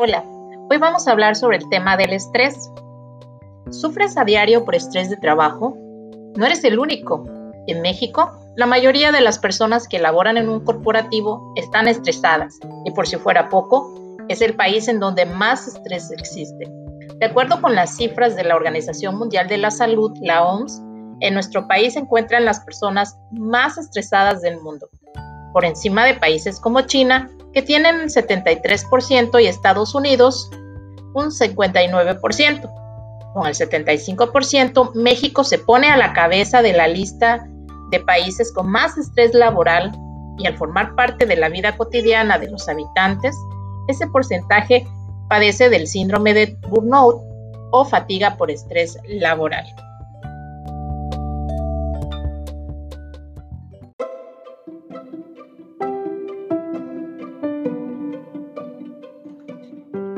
Hola, hoy vamos a hablar sobre el tema del estrés. ¿Sufres a diario por estrés de trabajo? No eres el único. En México, la mayoría de las personas que laboran en un corporativo están estresadas y por si fuera poco, es el país en donde más estrés existe. De acuerdo con las cifras de la Organización Mundial de la Salud, la OMS, en nuestro país se encuentran las personas más estresadas del mundo, por encima de países como China, que tienen el 73% y Estados Unidos un 59%. Con el 75%, México se pone a la cabeza de la lista de países con más estrés laboral y al formar parte de la vida cotidiana de los habitantes, ese porcentaje padece del síndrome de burnout o fatiga por estrés laboral.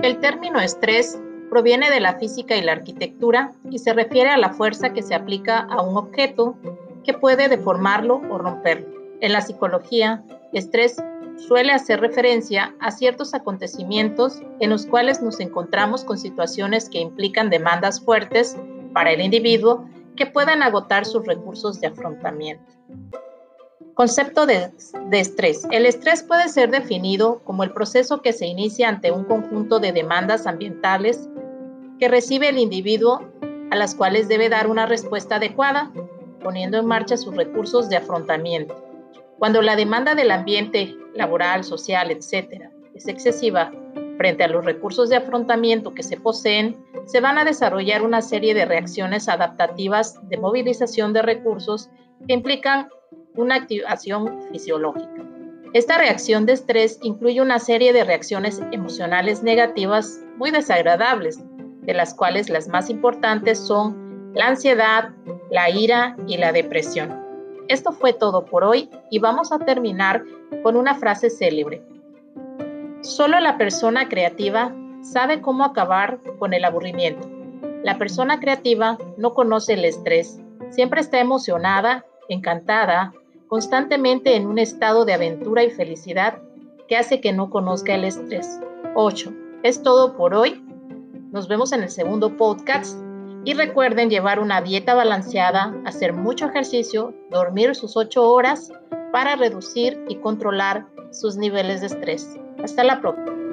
El término estrés proviene de la física y la arquitectura y se refiere a la fuerza que se aplica a un objeto que puede deformarlo o romperlo. En la psicología, estrés suele hacer referencia a ciertos acontecimientos en los cuales nos encontramos con situaciones que implican demandas fuertes para el individuo que puedan agotar sus recursos de afrontamiento. Concepto de, estrés. El estrés puede ser definido como el proceso que se inicia ante un conjunto de demandas ambientales que recibe el individuo a las cuales debe dar una respuesta adecuada, poniendo en marcha sus recursos de afrontamiento. Cuando la demanda del ambiente laboral, social, etc., es excesiva frente a los recursos de afrontamiento que se poseen, se van a desarrollar una serie de reacciones adaptativas de movilización de recursos que implican una activación fisiológica. Esta reacción de estrés incluye una serie de reacciones emocionales negativas muy desagradables, de las cuales las más importantes son la ansiedad, la ira y la depresión. Esto fue todo por hoy y vamos a terminar con una frase célebre. Solo la persona creativa sabe cómo acabar con el aburrimiento. La persona creativa no conoce el estrés, siempre está emocionada, encantada, constantemente en un estado de aventura y felicidad que hace que no conozca el estrés. 8. Es todo por hoy. Nos vemos en el segundo podcast y recuerden llevar una dieta balanceada, hacer mucho ejercicio, dormir sus 8 horas para reducir y controlar sus niveles de estrés. Hasta la próxima.